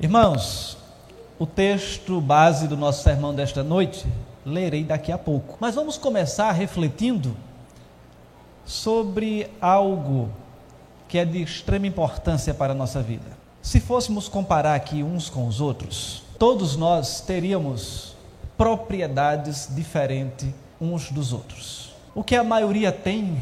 Irmãos, o texto base do nosso sermão desta noite lerei daqui a pouco. Mas vamos começar refletindo sobre algo que é de extrema importância para a nossa vida. Se fôssemos comparar aqui uns com os outros, todos nós teríamos propriedades diferentes uns dos outros. O que a maioria tem,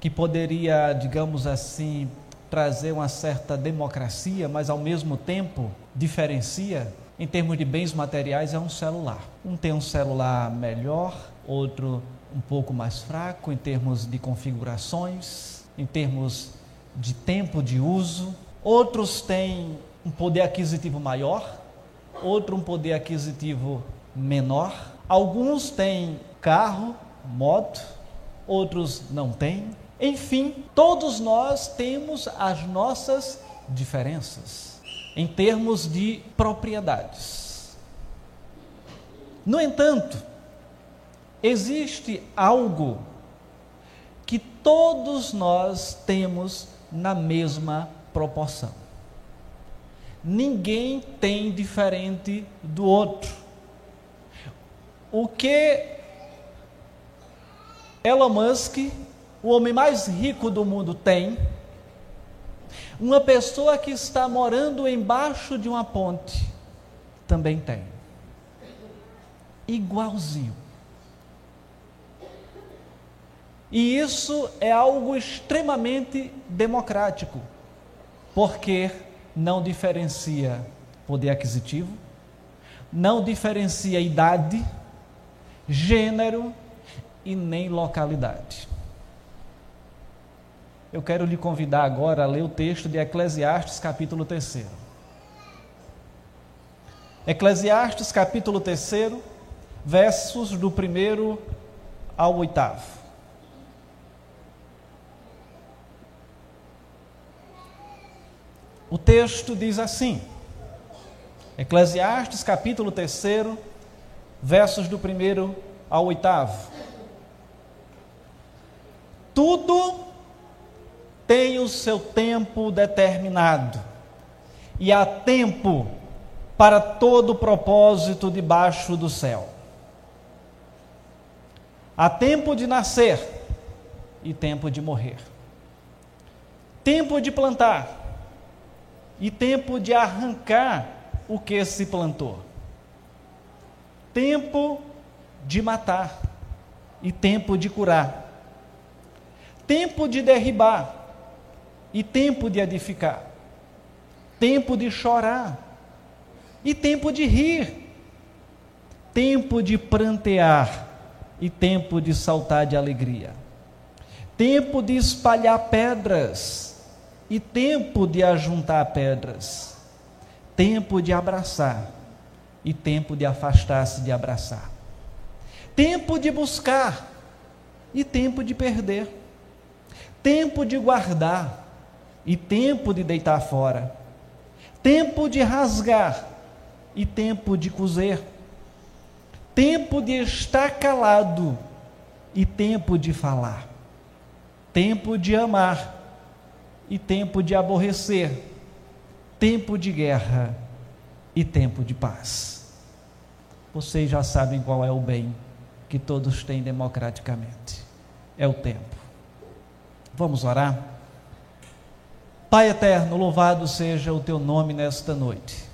que poderia, digamos assim, trazer uma certa democracia, mas ao mesmo tempo diferencia em termos de bens materiais é um celular. Um tem um celular melhor, outro um pouco mais fraco em termos de configurações, em termos de tempo de uso. Outros têm um poder aquisitivo maior, outro um poder aquisitivo menor. Alguns têm carro, moto, outros não têm. Enfim, todos nós temos as nossas diferenças em termos de propriedades. No entanto, existe algo que todos nós temos na mesma proporção. Ninguém tem diferente do outro. O que Elon Musk o homem mais rico do mundo tem, uma pessoa que está morando embaixo de uma ponte também tem. Igualzinho. E isso é algo extremamente democrático, porque não diferencia poder aquisitivo, não diferencia idade, gênero e nem localidade. Eu quero lhe convidar agora a ler o texto de Eclesiastes, capítulo 3. Eclesiastes, capítulo 3, versos do primeiro ao oitavo. O texto diz assim: Eclesiastes, capítulo 3, versos do primeiro ao oitavo. Tudo tem o seu tempo determinado, e há tempo para todo propósito debaixo do céu. Há tempo de nascer e tempo de morrer. Tempo de plantar e tempo de arrancar o que se plantou. Tempo de matar e tempo de curar. Tempo de derribar e tempo de edificar, tempo de chorar e tempo de rir, tempo de prantear e tempo de saltar de alegria, tempo de espalhar pedras e tempo de ajuntar pedras, tempo de abraçar e tempo de afastar-se de abraçar, tempo de buscar e tempo de perder, tempo de guardar e tempo de deitar fora, tempo de rasgar. E tempo de coser, tempo de estar calado. E tempo de falar, tempo de amar. E tempo de aborrecer, tempo de guerra. E tempo de paz. Vocês já sabem qual é o bem que todos têm democraticamente: é o tempo. Vamos orar? Pai eterno, louvado seja o teu nome nesta noite,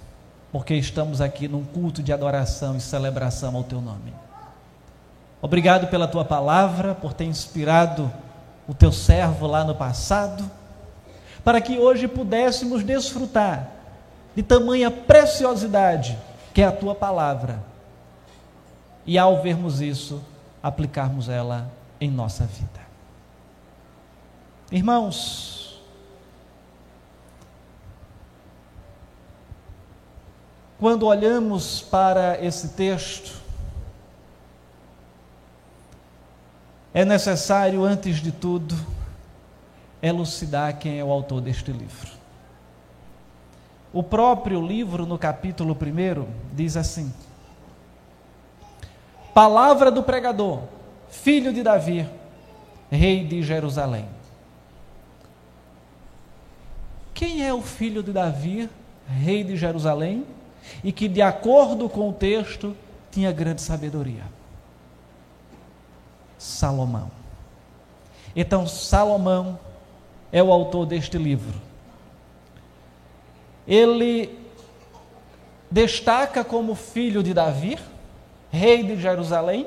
porque estamos aqui num culto de adoração e celebração ao teu nome. Obrigado pela tua palavra, por ter inspirado o teu servo lá no passado, para que hoje pudéssemos desfrutar de tamanha preciosidade que é a tua palavra. E ao vermos isso, aplicarmos ela em nossa vida. Irmãos, Quando olhamos para esse texto, é necessário, antes de tudo, elucidar quem é o autor deste livro. O próprio livro, no capítulo 1, diz assim: Palavra do pregador, filho de Davi, rei de Jerusalém. quem é o filho de Davi, rei de Jerusalém, e que, de acordo com o texto, tinha grande sabedoria? Salomão. Então, Salomão é o autor deste livro. Ele destaca como filho de Davi, rei de Jerusalém,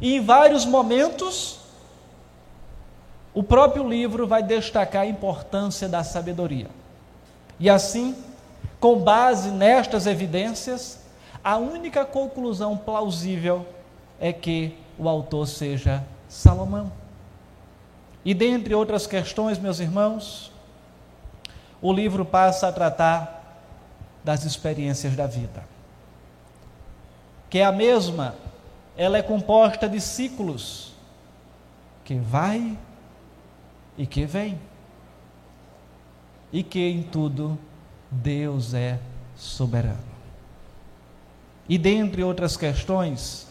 e em vários momentos o próprio livro vai destacar a importância da sabedoria. E assim, com base nestas evidências, a única conclusão plausível é que o autor seja Salomão. E dentre outras questões, meus irmãos, o livro passa a tratar das experiências da vida. Que é a mesma, ela é composta de ciclos que vai e que vem. E que em tudo Deus é soberano. E dentre outras questões,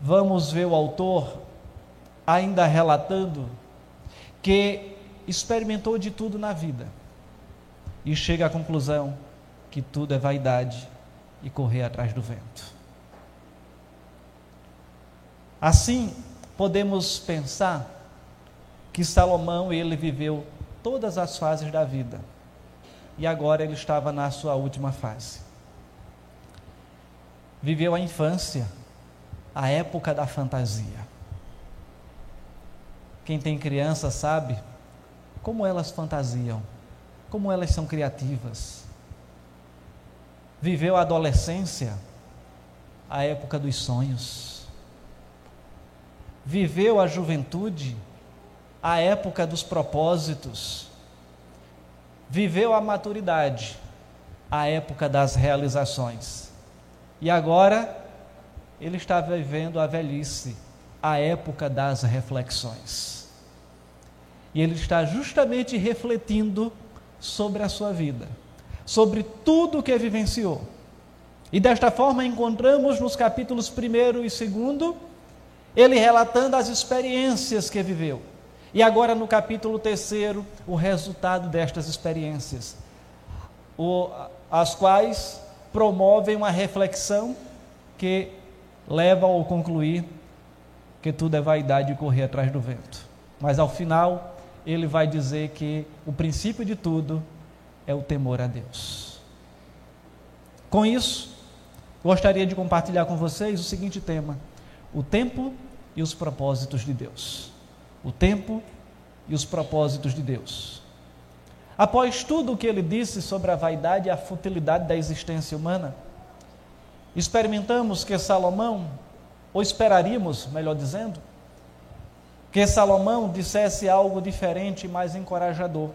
vamos ver o autor ainda relatando que experimentou de tudo na vida e chega à conclusão que tudo é vaidade e correr atrás do vento. Assim, podemos pensar que Salomão ele viveu todas as fases da vida e agora ele estava na sua última fase. Viveu a infância, a época da fantasia. Quem tem criança sabe como elas fantasiam, como elas são criativas. Viveu a adolescência, a época dos sonhos. Viveu a juventude, a época dos propósitos. Viveu a maturidade, a época das realizações. E agora ele está vivendo a velhice, a época das reflexões. E ele está justamente refletindo sobre a sua vida, sobre tudo o que vivenciou. E desta forma encontramos nos capítulos 1 e 2 ele relatando as experiências que viveu. E agora no capítulo 3, o resultado destas experiências, o, as quais promovem uma reflexão que leva ao concluir que tudo é vaidade e correr atrás do vento. Mas ao final, ele vai dizer que o princípio de tudo é o temor a Deus. Com isso, gostaria de compartilhar com vocês o seguinte tema: o tempo e os propósitos de Deus. O tempo e os propósitos de Deus. Após tudo o que ele disse sobre a vaidade e a futilidade da existência humana, experimentamos que Salomão ou esperaríamos, melhor dizendo, que Salomão dissesse algo diferente e mais encorajador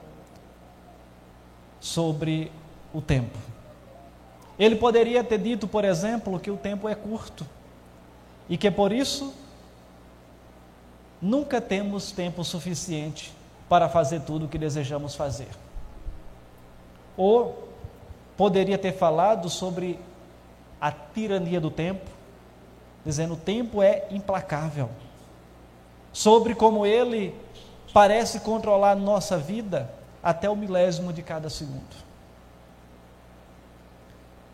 sobre o tempo. Ele poderia ter dito, por exemplo, que o tempo é curto e que por isso nunca temos tempo suficiente para fazer tudo o que desejamos fazer. Ou poderia ter falado sobre a tirania do tempo, dizendo: o tempo é implacável. Sobre como ele parece controlar nossa vida até o milésimo de cada segundo.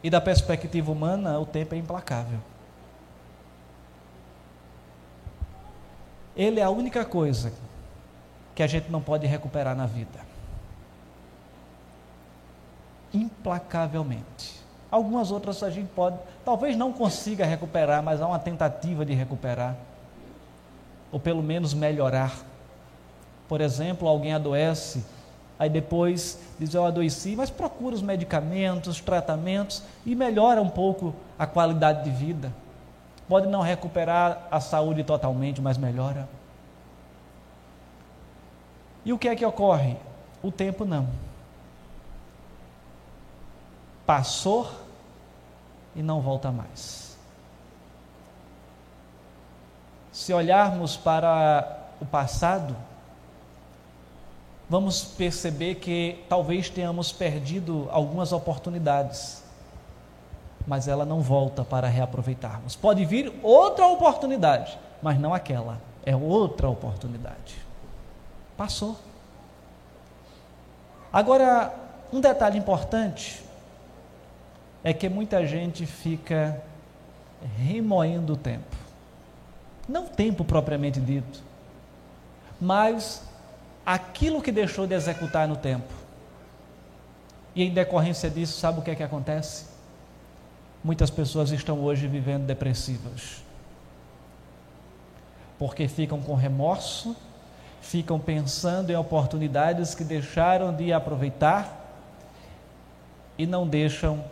E da perspectiva humana, o tempo é implacável. Ele é a única coisa que a gente não pode recuperar na vida. Implacavelmente. Algumas outras a gente pode, talvez não consiga recuperar, mas há uma tentativa de recuperar, ou pelo menos melhorar. Por exemplo, alguém adoece, aí depois diz eu adoeci, mas procura os medicamentos, os tratamentos e melhora um pouco a qualidade de vida. Pode não recuperar a saúde totalmente, mas melhora. E o que é que ocorre? O tempo não. Passou e não volta mais. Se olharmos para o passado, vamos perceber que talvez tenhamos perdido algumas oportunidades, mas ela não volta para reaproveitarmos. Pode vir outra oportunidade, mas não aquela, é outra oportunidade. Passou. Agora, um detalhe importante é que muita gente fica remoendo o tempo. Não tempo propriamente dito, mas aquilo que deixou de executar no tempo. E em decorrência disso, sabe o que é que acontece? Muitas pessoas estão hoje vivendo depressivas. Porque ficam com remorso, ficam pensando em oportunidades que deixaram de aproveitar e não deixam,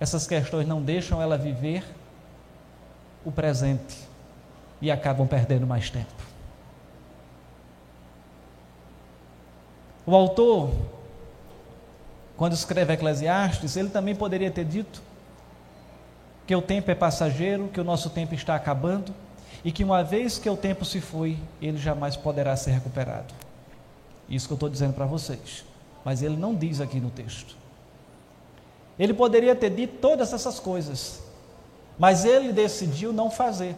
essas questões não deixam ela viver o presente e acabam perdendo mais tempo. O autor, quando escreve Eclesiastes, ele também poderia ter dito que o tempo é passageiro, que o nosso tempo está acabando e que uma vez que o tempo se foi, ele jamais poderá ser recuperado. Isso que eu estou dizendo para vocês. Mas ele não diz aqui no texto. Ele poderia ter dito todas essas coisas, mas ele decidiu não fazer.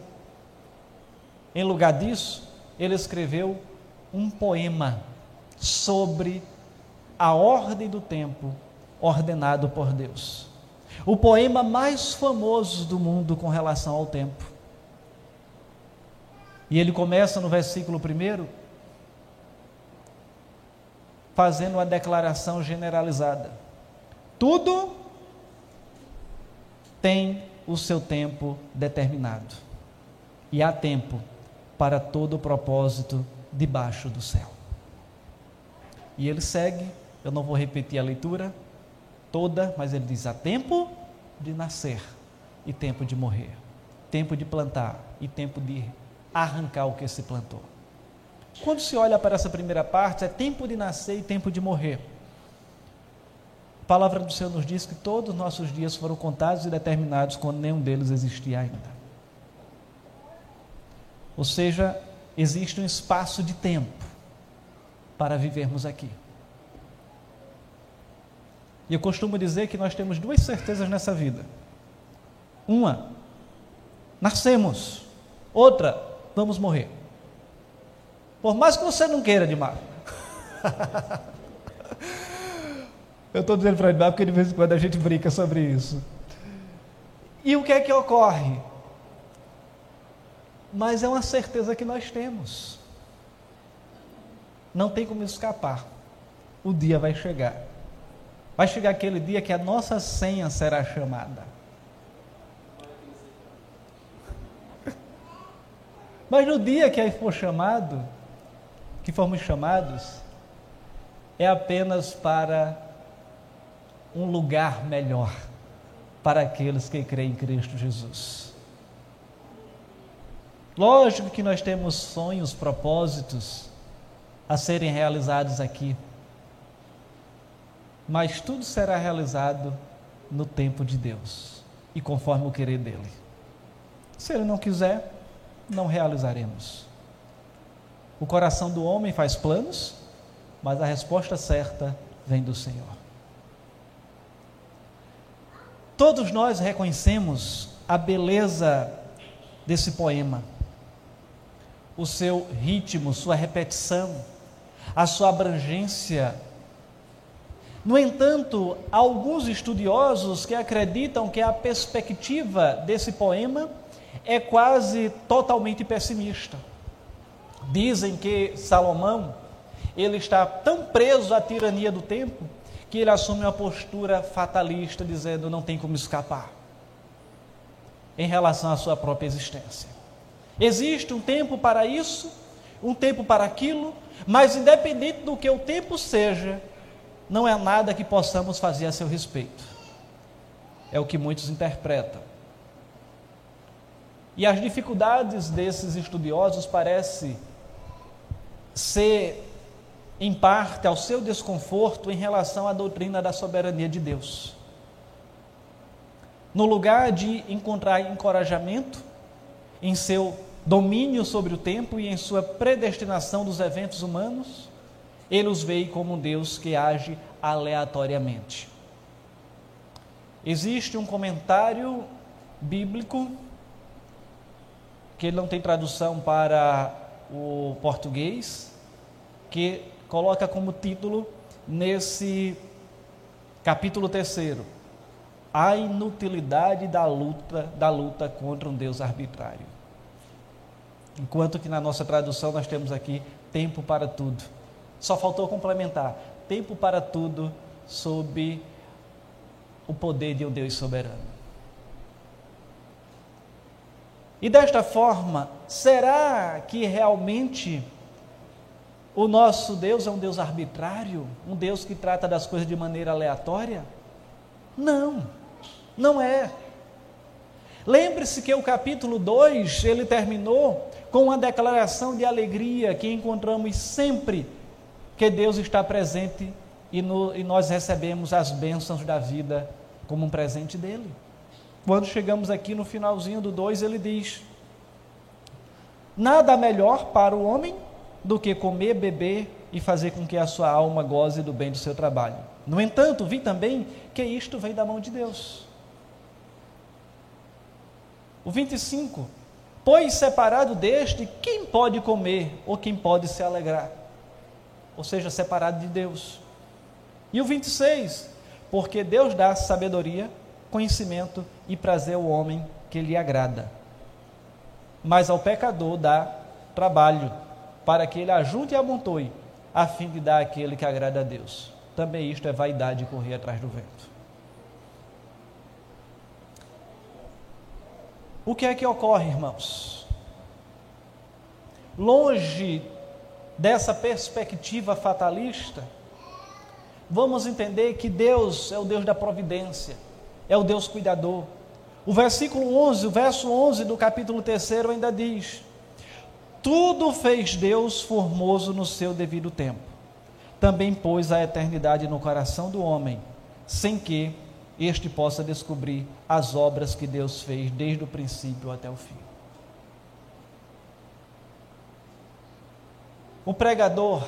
Em lugar disso, ele escreveu um poema sobre a ordem do tempo ordenado por Deus. O poema mais famoso do mundo com relação ao tempo. E ele começa no versículo 1 fazendo uma declaração generalizada. Tudo tem o seu tempo determinado. E há tempo para todo o propósito debaixo do céu. E ele segue, eu não vou repetir a leitura toda, mas ele diz: há tempo de nascer e tempo de morrer, tempo de plantar e tempo de arrancar o que se plantou. Quando se olha para essa primeira parte, é tempo de nascer e tempo de morrer. A palavra do Senhor nos diz que todos os nossos dias foram contados e determinados quando nenhum deles existia ainda. Ou seja, existe um espaço de tempo para vivermos aqui. E eu costumo dizer que nós temos duas certezas nessa vida. Uma, nascemos. Outra, vamos morrer. Por mais que você não queira, Edmar. eu estou dizendo para Edmar porque de vez em quando a gente brinca sobre isso. E o que é que ocorre? mas é uma certeza que nós temos. Não tem como escapar. O dia vai chegar. Vai chegar aquele dia que a nossa senha será chamada. Mas no dia que aí for chamado, que formos chamados, é apenas para um lugar melhor para aqueles que creem em Cristo Jesus. Lógico que nós temos sonhos, propósitos a serem realizados aqui, mas tudo será realizado no tempo de Deus e conforme o querer dele. Se ele não quiser, não realizaremos. O coração do homem faz planos, mas a resposta certa vem do Senhor. Todos nós reconhecemos a beleza desse poema o seu ritmo, sua repetição, a sua abrangência. No entanto, há alguns estudiosos que acreditam que a perspectiva desse poema é quase totalmente pessimista. Dizem que Salomão ele está tão preso à tirania do tempo que ele assume uma postura fatalista, dizendo não tem como escapar em relação à sua própria existência. Existe um tempo para isso, um tempo para aquilo, mas independente do que o tempo seja, não é nada que possamos fazer a seu respeito. É o que muitos interpretam. E as dificuldades desses estudiosos parece ser em parte ao seu desconforto em relação à doutrina da soberania de Deus. No lugar de encontrar encorajamento em seu domínio sobre o tempo e em sua predestinação dos eventos humanos, ele os vê como um Deus que age aleatoriamente. Existe um comentário bíblico que não tem tradução para o português, que coloca como título nesse capítulo terceiro, a inutilidade da luta, da luta contra um Deus arbitrário. Enquanto que na nossa tradução nós temos aqui tempo para tudo. Só faltou complementar: tempo para tudo sob o poder de um Deus soberano. E desta forma, será que realmente o nosso Deus é um Deus arbitrário? Um Deus que trata das coisas de maneira aleatória? Não, não é. Lembre-se que o capítulo 2, ele terminou com uma declaração de alegria que encontramos sempre que Deus está presente e, no, e nós recebemos as bênçãos da vida como um presente dele. Quando chegamos aqui no finalzinho do 2, ele diz: Nada melhor para o homem do que comer, beber e fazer com que a sua alma goze do bem do seu trabalho. No entanto, vi também que isto vem da mão de Deus. O 25: Pois separado deste, quem pode comer ou quem pode se alegrar? Ou seja, separado de Deus. E o 26: Porque Deus dá sabedoria, conhecimento e prazer ao homem que lhe agrada. Mas ao pecador dá trabalho, para que ele ajunte e amontoe, a fim de dar aquele que agrada a Deus. Também isto é vaidade correr atrás do vento. O que é que ocorre, irmãos? Longe dessa perspectiva fatalista, vamos entender que Deus é o Deus da providência, é o Deus cuidador. O versículo 11, o verso 11 do capítulo 3 ainda diz: Tudo fez Deus formoso no seu devido tempo. Também pôs a eternidade no coração do homem, sem que este possa descobrir as obras que Deus fez desde o princípio até o fim. O pregador,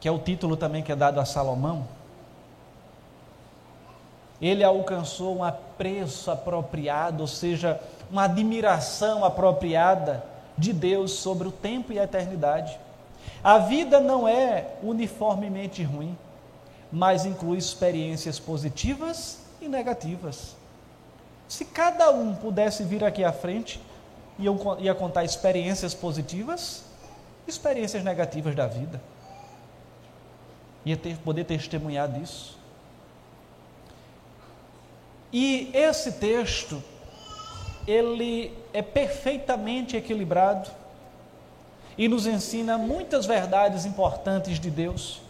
que é o título também que é dado a Salomão, ele alcançou um apreço apropriado, ou seja, uma admiração apropriada de Deus sobre o tempo e a eternidade. A vida não é uniformemente ruim mas inclui experiências positivas e negativas. Se cada um pudesse vir aqui à frente e ia contar experiências positivas, experiências negativas da vida, ia ter, poder testemunhar disso. E esse texto, ele é perfeitamente equilibrado e nos ensina muitas verdades importantes de Deus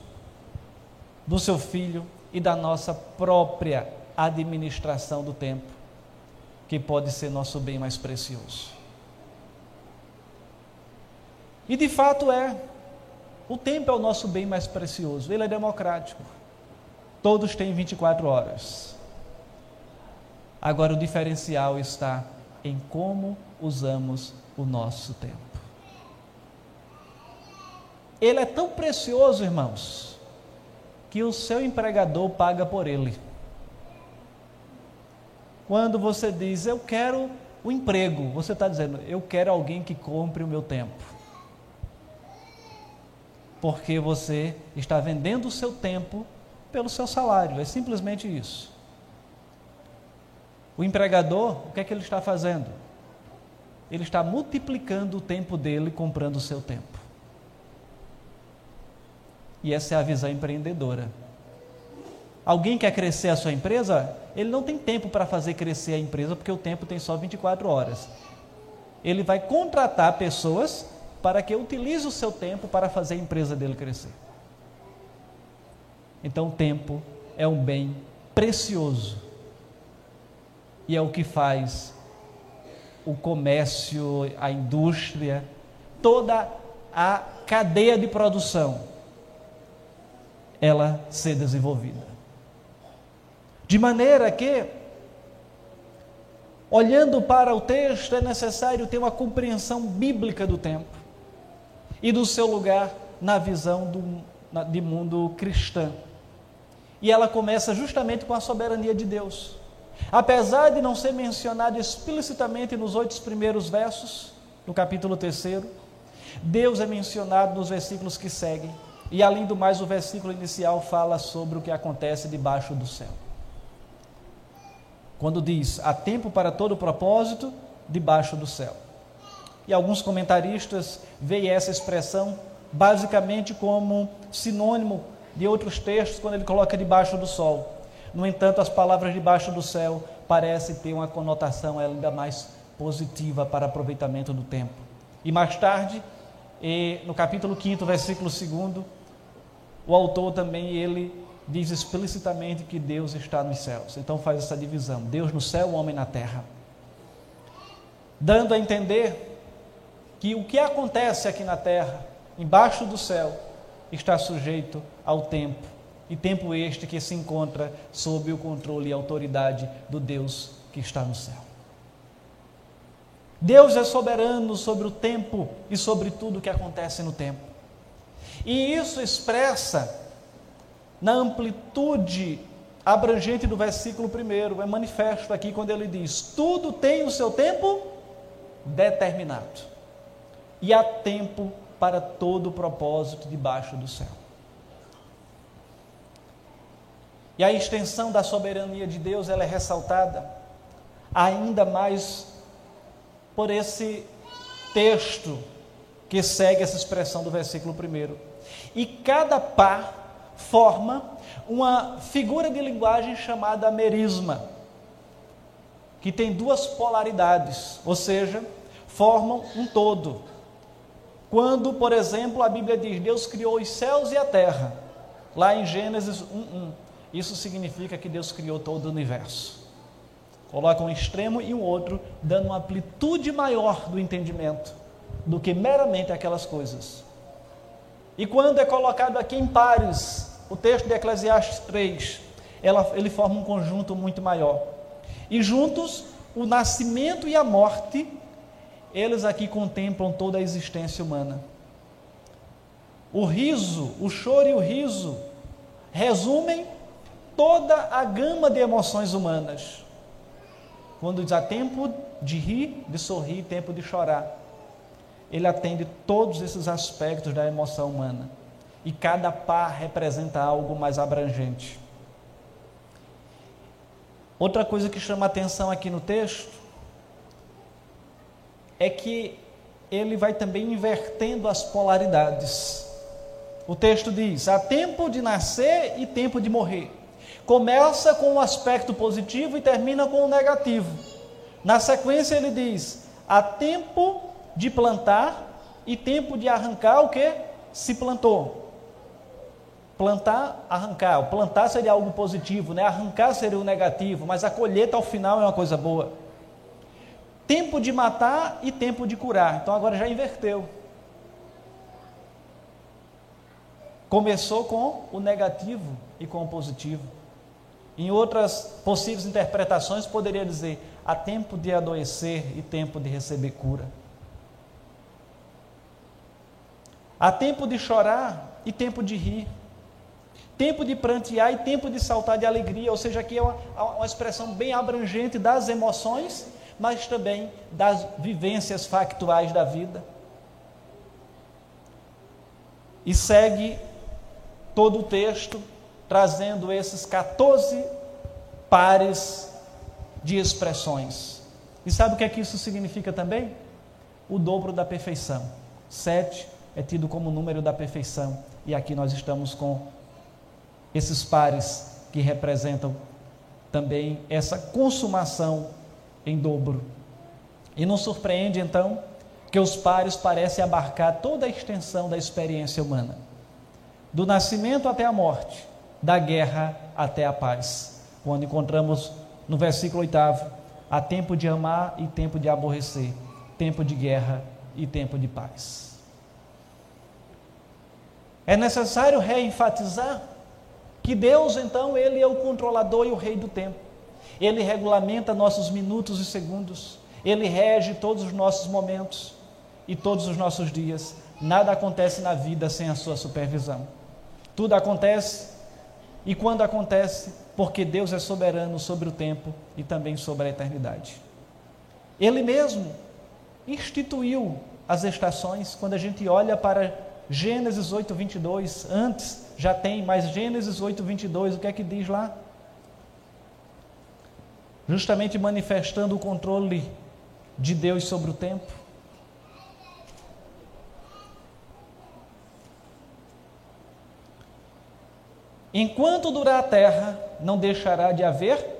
do seu filho e da nossa própria administração do tempo, que pode ser nosso bem mais precioso. E de fato é. O tempo é o nosso bem mais precioso, ele é democrático. Todos têm 24 horas. Agora o diferencial está em como usamos o nosso tempo. Ele é tão precioso, irmãos, que o seu empregador paga por ele. Quando você diz, eu quero o emprego, você está dizendo, eu quero alguém que compre o meu tempo. Porque você está vendendo o seu tempo pelo seu salário, é simplesmente isso. O empregador, o que é que ele está fazendo? Ele está multiplicando o tempo dele comprando o seu tempo. E essa é a visão empreendedora. Alguém quer crescer a sua empresa? Ele não tem tempo para fazer crescer a empresa, porque o tempo tem só 24 horas. Ele vai contratar pessoas para que utilize o seu tempo para fazer a empresa dele crescer. Então, tempo é um bem precioso e é o que faz o comércio, a indústria, toda a cadeia de produção ela ser desenvolvida. De maneira que, olhando para o texto, é necessário ter uma compreensão bíblica do tempo e do seu lugar na visão do, na, de mundo cristã. E ela começa justamente com a soberania de Deus. Apesar de não ser mencionado explicitamente nos oito primeiros versos, no capítulo terceiro, Deus é mencionado nos versículos que seguem E além do mais, o versículo inicial fala sobre o que acontece debaixo do céu. Quando diz: há tempo para todo propósito debaixo do céu. E alguns comentaristas veem essa expressão basicamente como sinônimo de outros textos quando ele coloca debaixo do sol. No entanto, as palavras debaixo do céu parecem ter uma conotação ainda mais positiva para aproveitamento do tempo. E mais tarde, no capítulo 5, versículo 2, o autor também ele diz explicitamente que Deus está nos céus. Então faz essa divisão: Deus no céu, o homem na terra. Dando a entender que o que acontece aqui na terra, embaixo do céu, está sujeito ao tempo, e tempo este que se encontra sob o controle e autoridade do Deus que está no céu. Deus é soberano sobre o tempo e sobre tudo o que acontece no tempo. E isso expressa na amplitude abrangente do versículo primeiro, é manifesto aqui quando ele diz: tudo tem o seu tempo determinado, e há tempo para todo o propósito debaixo do céu. E a extensão da soberania de Deus ela é ressaltada ainda mais por esse texto que segue essa expressão do versículo primeiro. E cada par forma uma figura de linguagem chamada merisma, que tem duas polaridades, ou seja, formam um todo. Quando, por exemplo, a Bíblia diz: Deus criou os céus e a terra, lá em Gênesis 1:1, isso significa que Deus criou todo o universo. Coloca um extremo e um outro, dando uma amplitude maior do entendimento do que meramente aquelas coisas. E quando é colocado aqui em pares, o texto de Eclesiastes 3, ela, ele forma um conjunto muito maior. E juntos, o nascimento e a morte, eles aqui contemplam toda a existência humana. O riso, o choro e o riso resumem toda a gama de emoções humanas. Quando diz há tempo de rir, de sorrir, tempo de chorar ele atende todos esses aspectos da emoção humana. E cada par representa algo mais abrangente. Outra coisa que chama atenção aqui no texto é que ele vai também invertendo as polaridades. O texto diz: há tempo de nascer e tempo de morrer. Começa com o aspecto positivo e termina com o negativo. Na sequência, ele diz: há tempo de plantar e tempo de arrancar o que se plantou. Plantar, arrancar. O plantar seria algo positivo, né? Arrancar seria o negativo, mas a colheita ao final é uma coisa boa. Tempo de matar e tempo de curar. Então agora já inverteu. Começou com o negativo e com o positivo. Em outras possíveis interpretações, poderia dizer: há tempo de adoecer e tempo de receber cura. Há tempo de chorar e tempo de rir. Tempo de prantear e tempo de saltar de alegria. Ou seja, aqui é uma, uma expressão bem abrangente das emoções, mas também das vivências factuais da vida. E segue todo o texto trazendo esses 14 pares de expressões. E sabe o que é que isso significa também? O dobro da perfeição. Sete é tido como número da perfeição. E aqui nós estamos com esses pares que representam também essa consumação em dobro. E não surpreende então que os pares parecem abarcar toda a extensão da experiência humana, do nascimento até a morte, da guerra até a paz. Quando encontramos no versículo 8: há tempo de amar e tempo de aborrecer, tempo de guerra e tempo de paz. É necessário reenfatizar que Deus, então, Ele é o controlador e o rei do tempo. Ele regulamenta nossos minutos e segundos. Ele rege todos os nossos momentos e todos os nossos dias. Nada acontece na vida sem a sua supervisão. Tudo acontece e quando acontece, porque Deus é soberano sobre o tempo e também sobre a eternidade. Ele mesmo instituiu as estações, quando a gente olha para Gênesis 8, 22, antes já tem, mas Gênesis 8, 22, o que é que diz lá? Justamente manifestando o controle de Deus sobre o tempo. Enquanto durar a terra, não deixará de haver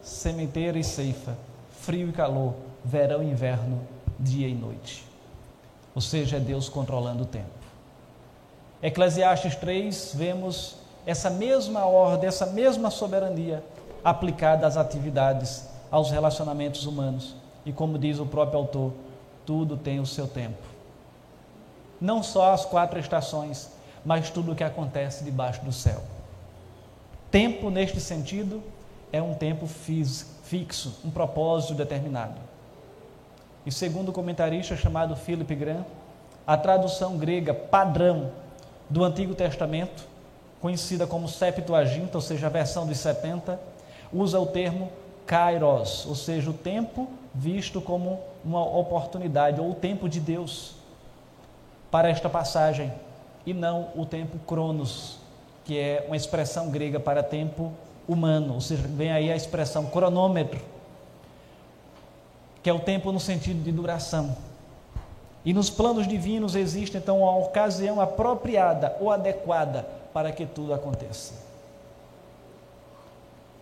sementeira e ceifa, frio e calor, verão e inverno, dia e noite. Ou seja, é Deus controlando o tempo. Eclesiastes 3, vemos essa mesma ordem, essa mesma soberania aplicada às atividades, aos relacionamentos humanos. E como diz o próprio autor, tudo tem o seu tempo. Não só as quatro estações, mas tudo o que acontece debaixo do céu. Tempo, neste sentido, é um tempo fixo, um propósito determinado. E segundo o comentarista chamado Philip Graham, a tradução grega padrão do Antigo Testamento, conhecida como Septuaginta, ou seja, a versão dos 70, usa o termo kairos, ou seja, o tempo visto como uma oportunidade, ou o tempo de Deus para esta passagem, e não o tempo cronos, que é uma expressão grega para tempo humano, ou seja, vem aí a expressão cronômetro, que é o tempo no sentido de duração. E nos planos divinos existe então uma ocasião apropriada ou adequada para que tudo aconteça.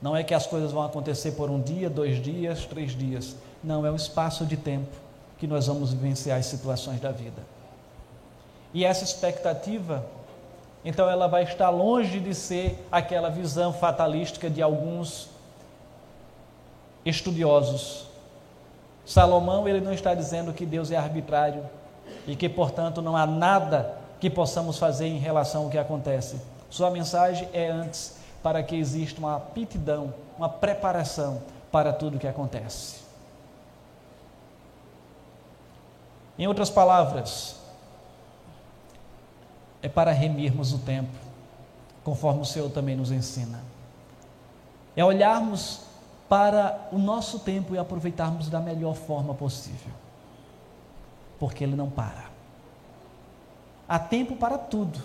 Não é que as coisas vão acontecer por um dia, dois dias, três dias. Não, é um espaço de tempo que nós vamos vivenciar as situações da vida. E essa expectativa então ela vai estar longe de ser aquela visão fatalística de alguns estudiosos. Salomão ele não está dizendo que Deus é arbitrário e que, portanto, não há nada que possamos fazer em relação ao que acontece. Sua mensagem é antes para que exista uma aptidão, uma preparação para tudo o que acontece. Em outras palavras, é para remirmos o tempo, conforme o Senhor também nos ensina. É olharmos para o nosso tempo e aproveitarmos da melhor forma possível, porque ele não para. Há tempo para tudo,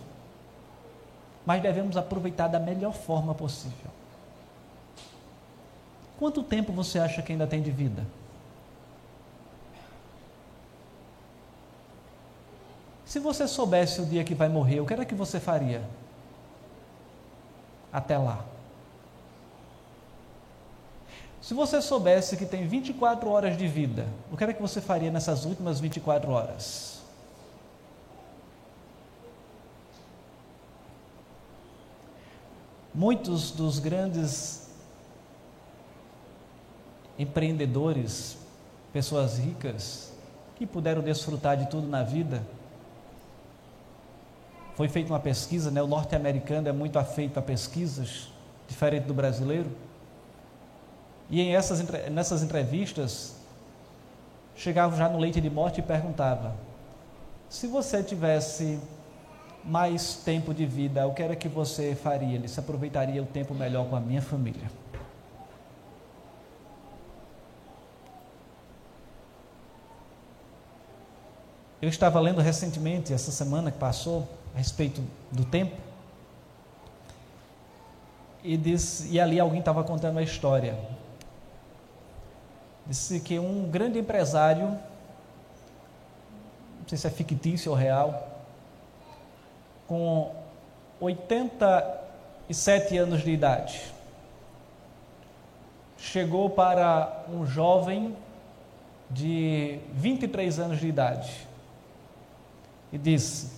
mas devemos aproveitar da melhor forma possível. Quanto tempo você acha que ainda tem de vida? Se você soubesse o dia que vai morrer, o que era que você faria? Até lá. Se você soubesse que tem 24 horas de vida, o que era que você faria nessas últimas 24 horas? Muitos dos grandes empreendedores, pessoas ricas, que puderam desfrutar de tudo na vida, foi feita uma pesquisa, né? o norte-americano é muito afeito a pesquisas, diferente do brasileiro. E em essas, nessas entrevistas, chegava já no leite de morte e perguntava: se você tivesse mais tempo de vida, o que era que você faria? Ele se aproveitaria o tempo melhor com a minha família. Eu estava lendo recentemente, essa semana que passou, a respeito do tempo. E, disse, e ali alguém estava contando uma história. Disse que um grande empresário, não sei se é fictício ou real, com 87 anos de idade, chegou para um jovem de 23 anos de idade e disse: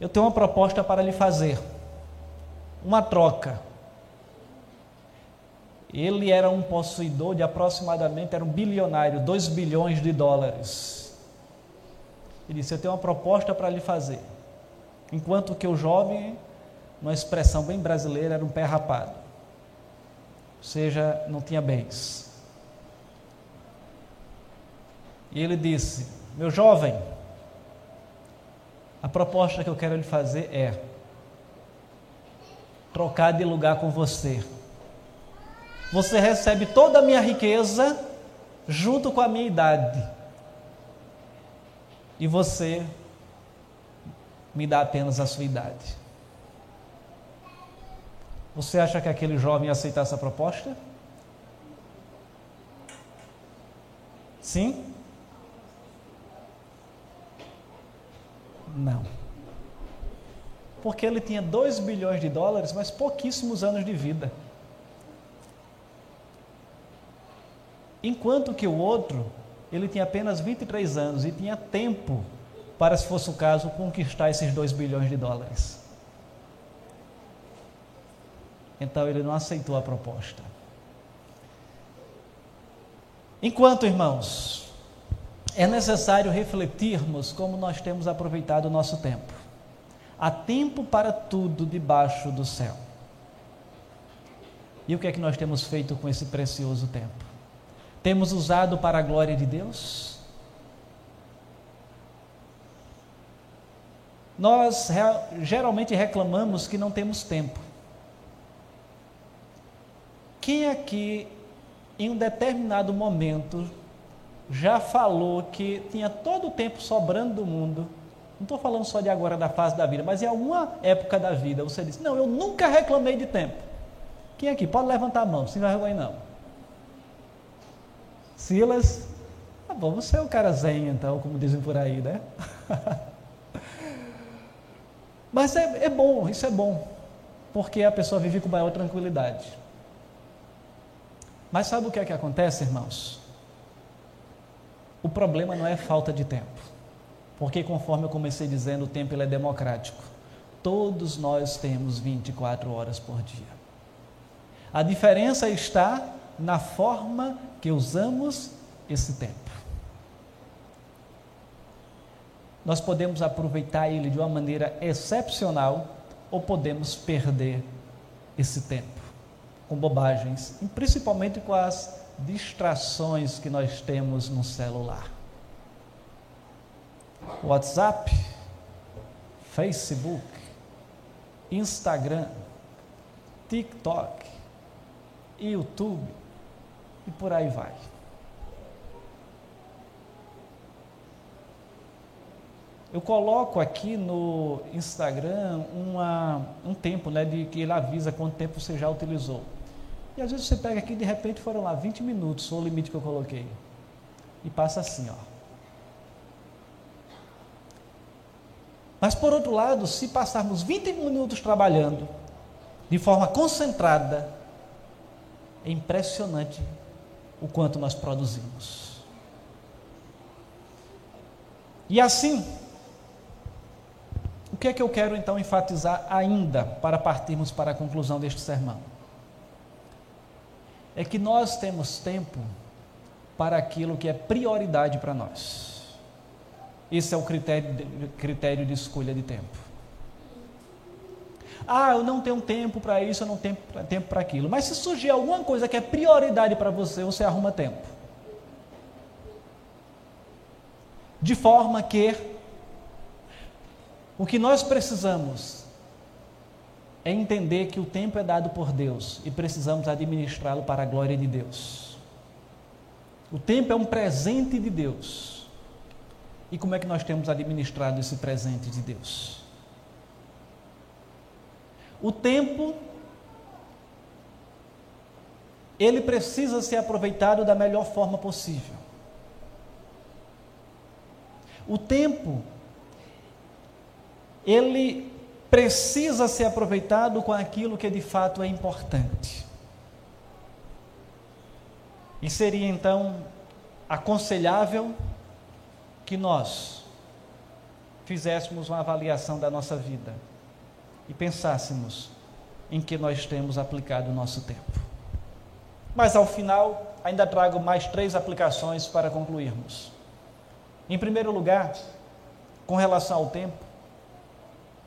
eu tenho uma proposta para lhe fazer. Uma troca. Ele era um possuidor de aproximadamente, era um bilionário, 2 bilhões de dólares. Ele disse: Eu tenho uma proposta para lhe fazer. Enquanto que o jovem, numa expressão bem brasileira, era um pé rapado. Ou seja, não tinha bens. E ele disse: Meu jovem, a proposta que eu quero lhe fazer é trocar de lugar com você. Você recebe toda a minha riqueza junto com a minha idade. E você me dá apenas a sua idade. Você acha que aquele jovem ia aceitar essa proposta? Sim? Não. Porque ele tinha 2 bilhões de dólares, mas pouquíssimos anos de vida. Enquanto que o outro, ele tinha apenas 23 anos e tinha tempo para, se fosse o caso, conquistar esses 2 bilhões de dólares. Então ele não aceitou a proposta. Enquanto, irmãos, é necessário refletirmos como nós temos aproveitado o nosso tempo. Há tempo para tudo debaixo do céu. E o que é que nós temos feito com esse precioso tempo? Temos usado para a glória de Deus? Nós geralmente reclamamos que não temos tempo. Quem aqui, em um determinado momento, já falou que tinha todo o tempo sobrando do mundo? Não estou falando só de agora da fase da vida, mas em alguma época da vida você disse: Não, eu nunca reclamei de tempo. Quem aqui? Pode levantar a mão, sem vergonha não. Silas, ah, bom, você é o cara zen, então, como dizem por aí, né? Mas é, é bom, isso é bom, porque a pessoa vive com maior tranquilidade. Mas sabe o que é que acontece, irmãos? O problema não é falta de tempo, porque conforme eu comecei dizendo, o tempo ele é democrático. Todos nós temos 24 horas por dia. A diferença está na forma que usamos esse tempo. Nós podemos aproveitar ele de uma maneira excepcional ou podemos perder esse tempo com bobagens, e principalmente com as distrações que nós temos no celular. WhatsApp, Facebook, Instagram, TikTok, YouTube e por aí vai. Eu coloco aqui no Instagram uma, um tempo, né, de que ele avisa quanto tempo você já utilizou. E às vezes você pega aqui de repente foram lá 20 minutos, o limite que eu coloquei. E passa assim, ó. Mas por outro lado, se passarmos 20 minutos trabalhando de forma concentrada, é impressionante o quanto nós produzimos. E assim, o que é que eu quero então enfatizar ainda para partirmos para a conclusão deste sermão? É que nós temos tempo para aquilo que é prioridade para nós. Esse é o critério critério de escolha de tempo. Ah, eu não tenho tempo para isso, eu não tenho tempo para aquilo. Mas se surgir alguma coisa que é prioridade para você, você arruma tempo. De forma que o que nós precisamos é entender que o tempo é dado por Deus e precisamos administrá-lo para a glória de Deus. O tempo é um presente de Deus. E como é que nós temos administrado esse presente de Deus? O tempo ele precisa ser aproveitado da melhor forma possível. O tempo ele precisa ser aproveitado com aquilo que de fato é importante. E seria então aconselhável que nós fizéssemos uma avaliação da nossa vida e pensássemos em que nós temos aplicado o nosso tempo. Mas ao final, ainda trago mais três aplicações para concluirmos. Em primeiro lugar, com relação ao tempo,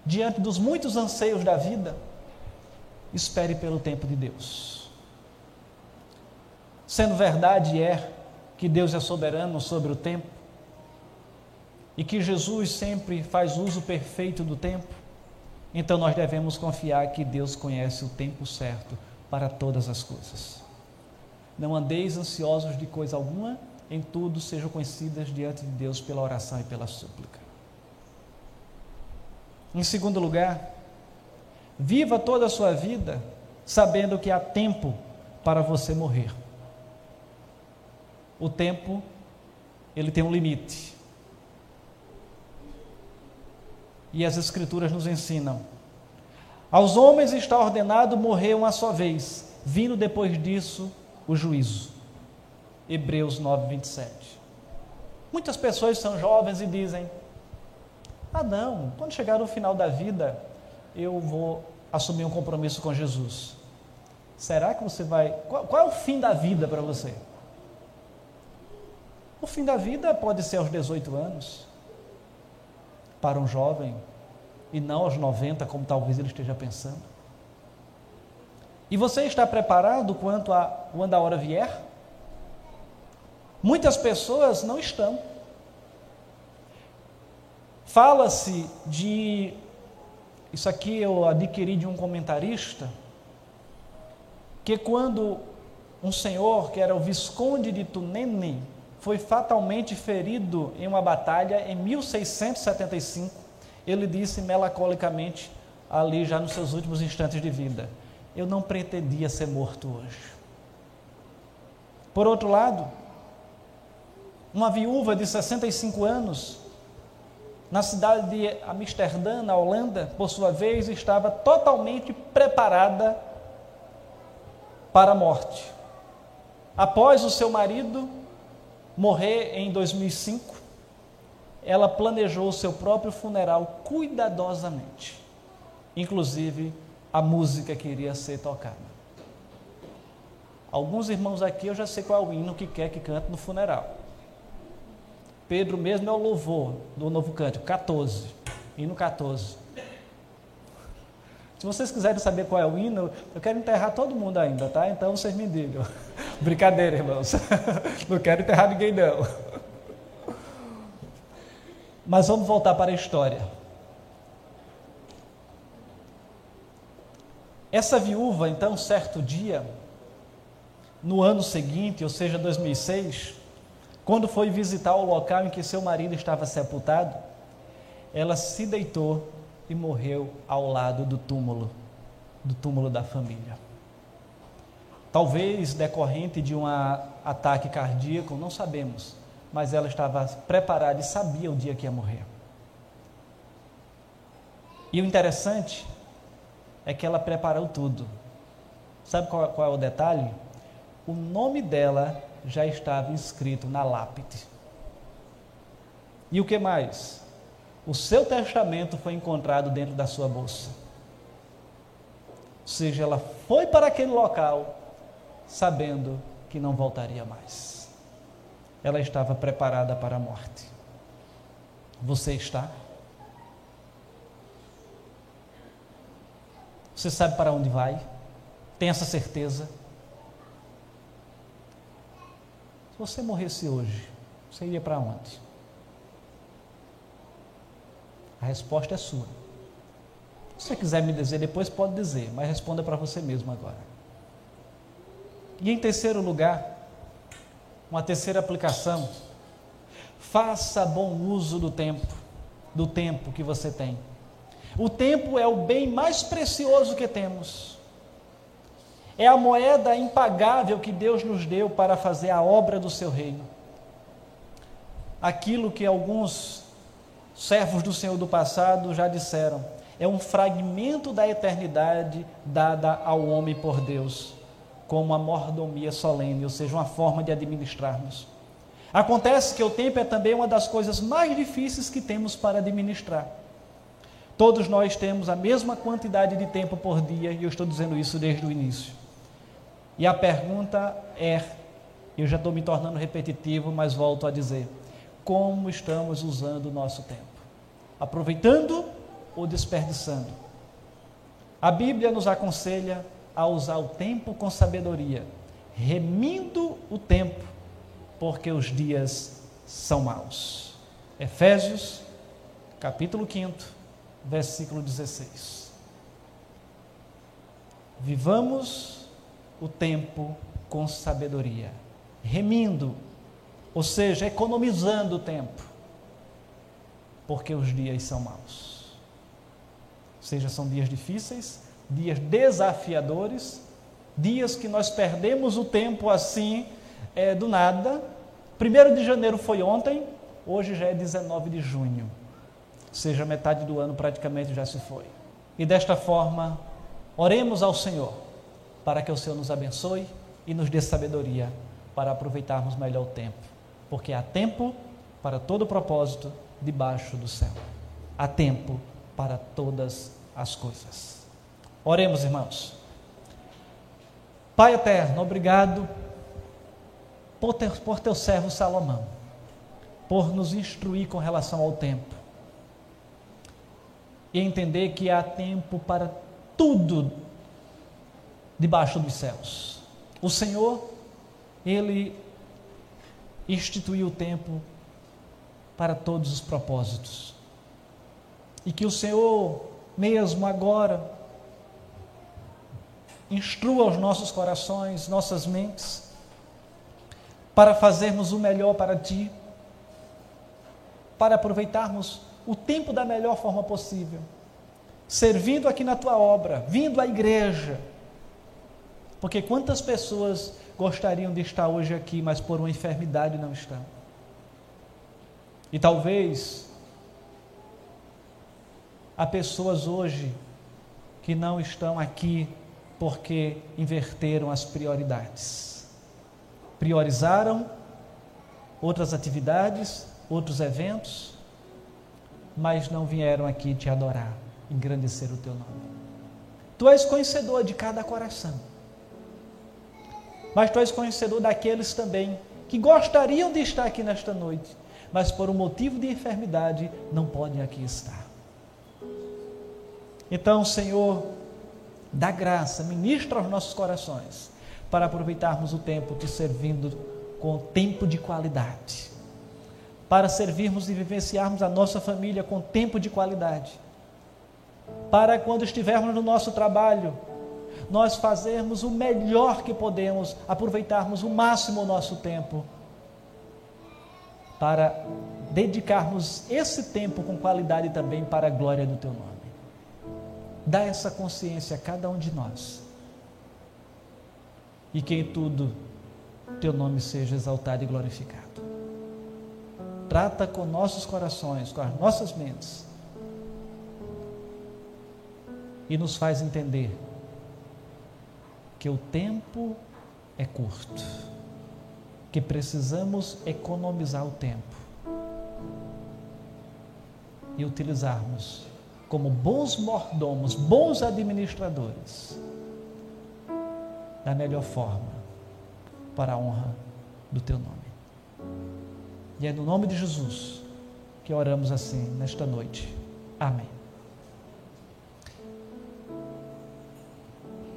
diante dos muitos anseios da vida, espere pelo tempo de Deus. Sendo verdade é que Deus é soberano sobre o tempo e que Jesus sempre faz uso perfeito do tempo, então nós devemos confiar que Deus conhece o tempo certo para todas as coisas. Não andeis ansiosos de coisa alguma, em tudo sejam conhecidas diante de Deus pela oração e pela súplica. Em segundo lugar, viva toda a sua vida sabendo que há tempo para você morrer. O tempo, ele tem um limite. E as Escrituras nos ensinam. Aos homens está ordenado morrer uma só vez, vindo depois disso o juízo. Hebreus 9, 27. Muitas pessoas são jovens e dizem: Ah, não, quando chegar no final da vida, eu vou assumir um compromisso com Jesus. Será que você vai. Qual, qual é o fim da vida para você? O fim da vida pode ser aos 18 anos, para um jovem, e não aos 90, como talvez ele esteja pensando. E você está preparado quanto a quando a hora vier? Muitas pessoas não estão. Fala-se de. Isso aqui eu adquiri de um comentarista que quando um senhor, que era o Visconde de Tunene, foi fatalmente ferido em uma batalha em 1675, ele disse melancolicamente, ali já nos seus últimos instantes de vida: Eu não pretendia ser morto hoje. Por outro lado, uma viúva de 65 anos, na cidade de Amsterdã, na Holanda, por sua vez, estava totalmente preparada para a morte. Após o seu marido morrer em 2005, ela planejou o seu próprio funeral cuidadosamente, inclusive a música que iria ser tocada. Alguns irmãos aqui eu já sei qual é o hino que quer que cante no funeral. Pedro mesmo é o louvor do novo cântico, 14, hino 14. Se vocês quiserem saber qual é o hino, eu quero enterrar todo mundo ainda, tá? Então vocês me digam. Brincadeira, irmãos. Não quero enterrar ninguém, não. Mas vamos voltar para a história. Essa viúva, então, certo dia, no ano seguinte, ou seja, 2006, quando foi visitar o local em que seu marido estava sepultado, ela se deitou e morreu ao lado do túmulo, do túmulo da família. Talvez decorrente de um ataque cardíaco, não sabemos, mas ela estava preparada e sabia o dia que ia morrer. E o interessante é que ela preparou tudo. Sabe qual, qual é o detalhe? O nome dela já estava inscrito na lápide. E o que mais? O seu testamento foi encontrado dentro da sua bolsa. Ou seja, ela foi para aquele local sabendo que não voltaria mais. Ela estava preparada para a morte. Você está? Você sabe para onde vai? Tem essa certeza? Se você morresse hoje, você iria para onde? A resposta é sua. Se você quiser me dizer depois, pode dizer, mas responda para você mesmo agora. E em terceiro lugar, uma terceira aplicação, faça bom uso do tempo, do tempo que você tem. O tempo é o bem mais precioso que temos. É a moeda impagável que Deus nos deu para fazer a obra do seu reino. Aquilo que alguns servos do Senhor do passado já disseram, é um fragmento da eternidade dada ao homem por Deus, como a mordomia solene, ou seja, uma forma de administrarmos. Acontece que o tempo é também uma das coisas mais difíceis que temos para administrar. Todos nós temos a mesma quantidade de tempo por dia, e eu estou dizendo isso desde o início. E a pergunta é: eu já estou me tornando repetitivo, mas volto a dizer: como estamos usando o nosso tempo? Aproveitando ou desperdiçando? A Bíblia nos aconselha a usar o tempo com sabedoria, remindo o tempo, porque os dias são maus. Efésios, capítulo 5, versículo 16. Vivamos o tempo com sabedoria, remindo ou seja, economizando o tempo, porque os dias são maus. Seja são dias difíceis, dias desafiadores, dias que nós perdemos o tempo assim, é, do nada. 1 de janeiro foi ontem, hoje já é 19 de junho. Ou seja, metade do ano praticamente já se foi. E desta forma, oremos ao Senhor para que o Senhor nos abençoe e nos dê sabedoria para aproveitarmos melhor o tempo, porque há tempo para todo propósito debaixo do céu. Há tempo para todas as coisas. Oremos, irmãos. Pai eterno, obrigado por, ter, por teu servo Salomão, por nos instruir com relação ao tempo e entender que há tempo para tudo debaixo dos céus. O Senhor, Ele instituiu o tempo para todos os propósitos. E que o Senhor, mesmo agora, instrua os nossos corações, nossas mentes, para fazermos o melhor para Ti, para aproveitarmos o tempo da melhor forma possível, servindo aqui na Tua obra, vindo à igreja, porque quantas pessoas gostariam de estar hoje aqui, mas por uma enfermidade não estão? E talvez há pessoas hoje que não estão aqui porque inverteram as prioridades. Priorizaram outras atividades, outros eventos, mas não vieram aqui te adorar, engrandecer o teu nome. Tu és conhecedor de cada coração, mas tu és conhecedor daqueles também que gostariam de estar aqui nesta noite, mas por um motivo de enfermidade não podem aqui estar. Então, Senhor, dá graça, ministra aos nossos corações, para aproveitarmos o tempo te servindo com tempo de qualidade, para servirmos e vivenciarmos a nossa família com tempo de qualidade, para quando estivermos no nosso trabalho, nós fazermos o melhor que podemos, aproveitarmos o máximo o nosso tempo, para dedicarmos esse tempo com qualidade também para a glória do Teu nome. Dá essa consciência a cada um de nós. E que em tudo teu nome seja exaltado e glorificado. Trata com nossos corações, com as nossas mentes. E nos faz entender que o tempo é curto, que precisamos economizar o tempo e utilizarmos como bons mordomos, bons administradores, da melhor forma, para a honra do teu nome. E é no nome de Jesus que oramos assim nesta noite. Amém.